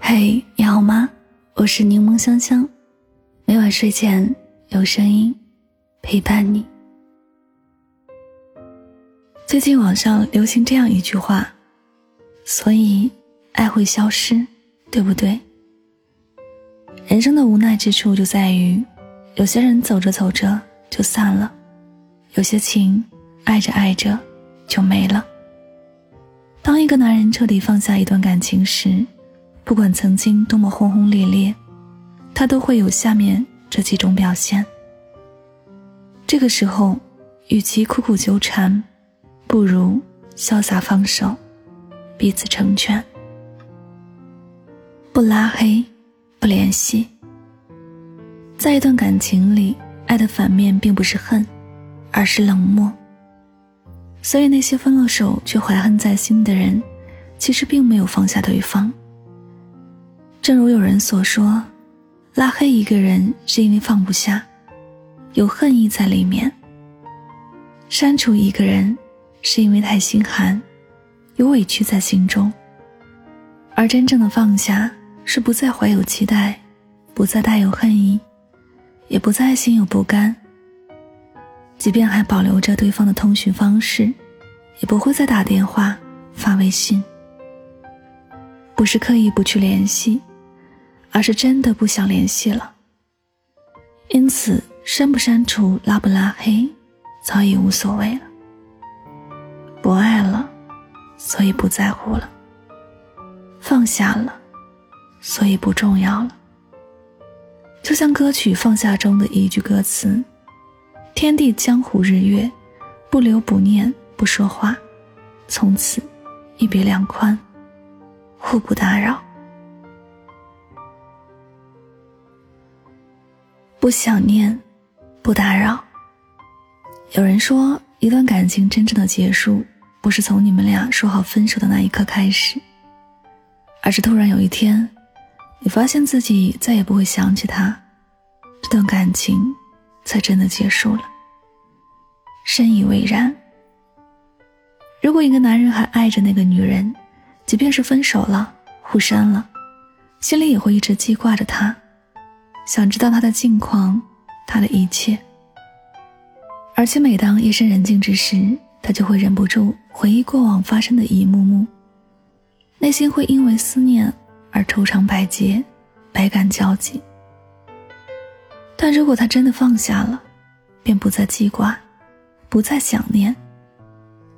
嘿，你好吗？我是柠檬香香，每晚睡前有声音陪伴你。最近网上流行这样一句话，所以爱会消失，对不对？人生的无奈之处就在于，有些人走着走着就散了，有些情爱着爱着就没了。当一个男人彻底放下一段感情时，不管曾经多么轰轰烈烈，他都会有下面这几种表现。这个时候，与其苦苦纠缠。不如潇洒放手，彼此成全，不拉黑，不联系。在一段感情里，爱的反面并不是恨，而是冷漠。所以那些分了手却怀恨在心的人，其实并没有放下对方。正如有人所说，拉黑一个人是因为放不下，有恨意在里面；删除一个人。是因为太心寒，有委屈在心中。而真正的放下，是不再怀有期待，不再带有恨意，也不再心有不甘。即便还保留着对方的通讯方式，也不会再打电话、发微信。不是刻意不去联系，而是真的不想联系了。因此，删不删除、拉不拉黑，早已无所谓了。不爱了，所以不在乎了；放下了，所以不重要了。就像歌曲《放下》中的一句歌词：“天地江湖日月，不留不念不说话，从此一别两宽，互不打扰。”不想念，不打扰。有人说，一段感情真正的结束。不是从你们俩说好分手的那一刻开始，而是突然有一天，你发现自己再也不会想起他，这段感情才真的结束了。深以为然。如果一个男人还爱着那个女人，即便是分手了、互删了，心里也会一直记挂着她，想知道她的近况，她的一切。而且每当夜深人静之时，他就会忍不住回忆过往发生的一幕幕，内心会因为思念而愁肠百结，百感交集。但如果他真的放下了，便不再记挂，不再想念，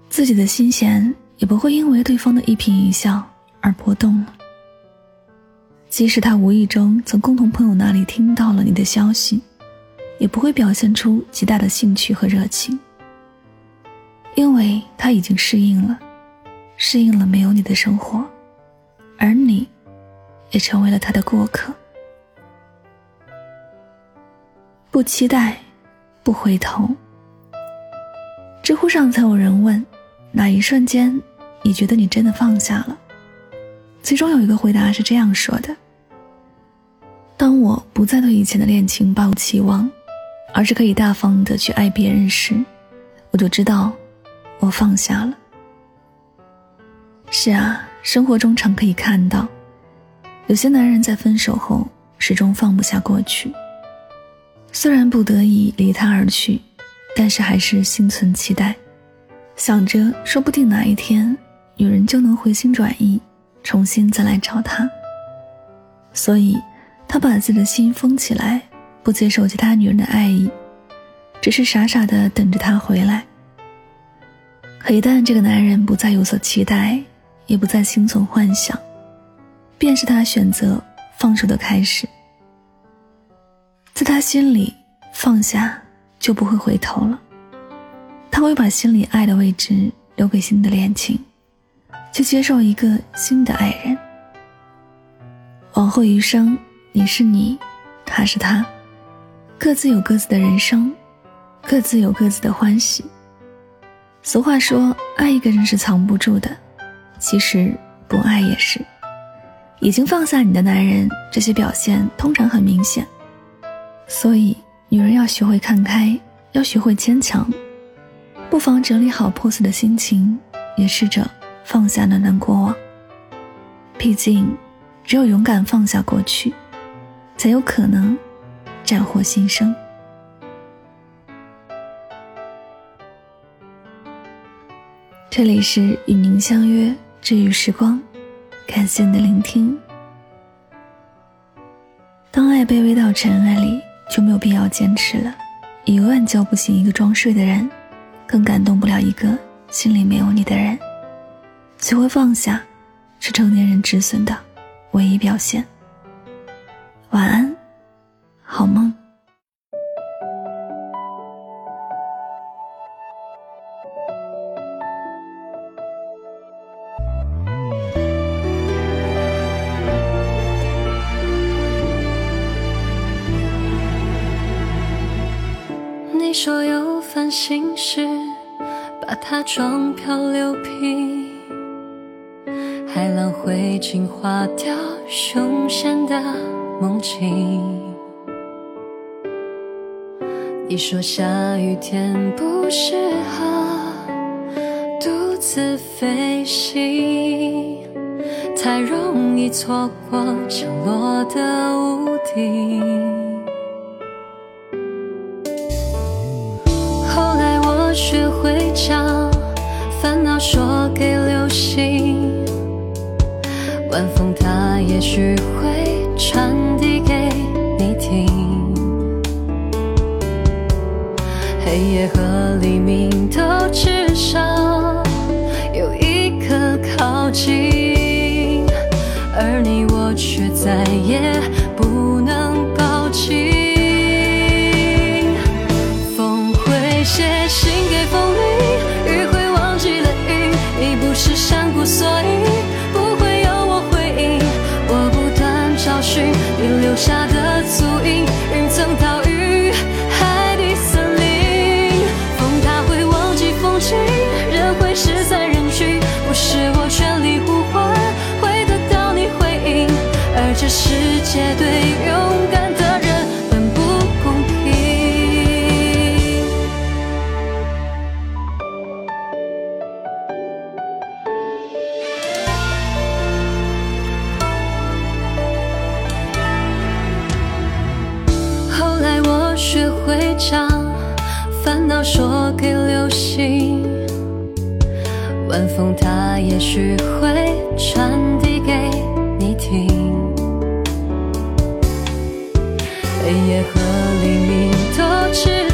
自己的心弦也不会因为对方的一颦一笑而波动了。即使他无意中从共同朋友那里听到了你的消息，也不会表现出极大的兴趣和热情。因为他已经适应了，适应了没有你的生活，而你，也成为了他的过客。不期待，不回头。知乎上曾有人问：哪一瞬间，你觉得你真的放下了？其中有一个回答是这样说的：当我不再对以前的恋情抱期望，而是可以大方的去爱别人时，我就知道。我放下了。是啊，生活中常可以看到，有些男人在分手后始终放不下过去。虽然不得已离他而去，但是还是心存期待，想着说不定哪一天女人就能回心转意，重新再来找他。所以，他把自己的心封起来，不接受其他女人的爱意，只是傻傻的等着他回来。可一旦这个男人不再有所期待，也不再心存幻想，便是他选择放手的开始。在他心里，放下就不会回头了。他会把心里爱的位置留给新的恋情，去接受一个新的爱人。往后余生，你是你，他是他，各自有各自的人生，各自有各自的欢喜。俗话说，爱一个人是藏不住的，其实不爱也是。已经放下你的男人，这些表现通常很明显。所以，女人要学会看开，要学会坚强。不妨整理好破碎的心情，也试着放下那段过往。毕竟，只有勇敢放下过去，才有可能斩获新生。这里是与您相约治愈时光，感谢你的聆听。当爱卑微到尘埃里，就没有必要坚持了。永远叫不醒一个装睡的人，更感动不了一个心里没有你的人。学会放下，是成年人止损的唯一表现。晚安，心事，把它装漂流瓶，海浪会净化掉凶险的梦境。你说下雨天不适合独自飞行，太容易错过降落的屋顶。学会将烦恼说给流星，晚风它也许会传递给你听。黑夜和黎明都至少有一颗靠近，而你我却再也将烦恼说给流星，晚风它也许会传递给你听。黑夜和黎明都知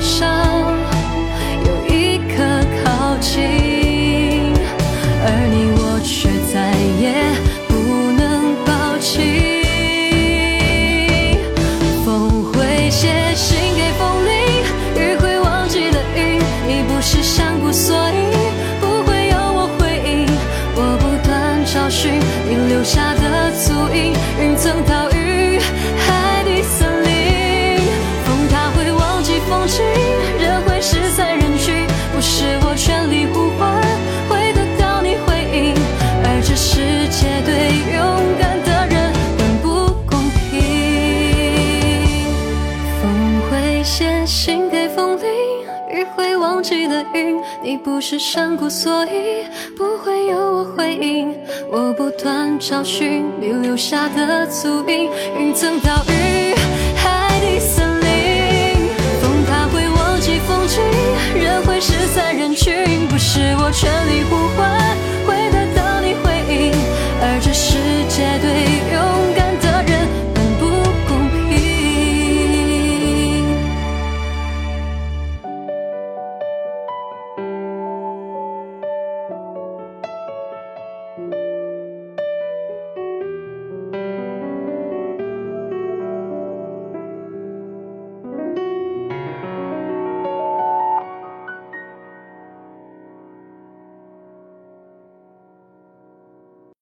会写信给风铃，雨会忘记了云，你不是山谷，所以不会有我回应。我不断找寻你留下的足印，云层岛屿，海底森林，风它会忘记风景，人会失散人群，不是我全力呼唤。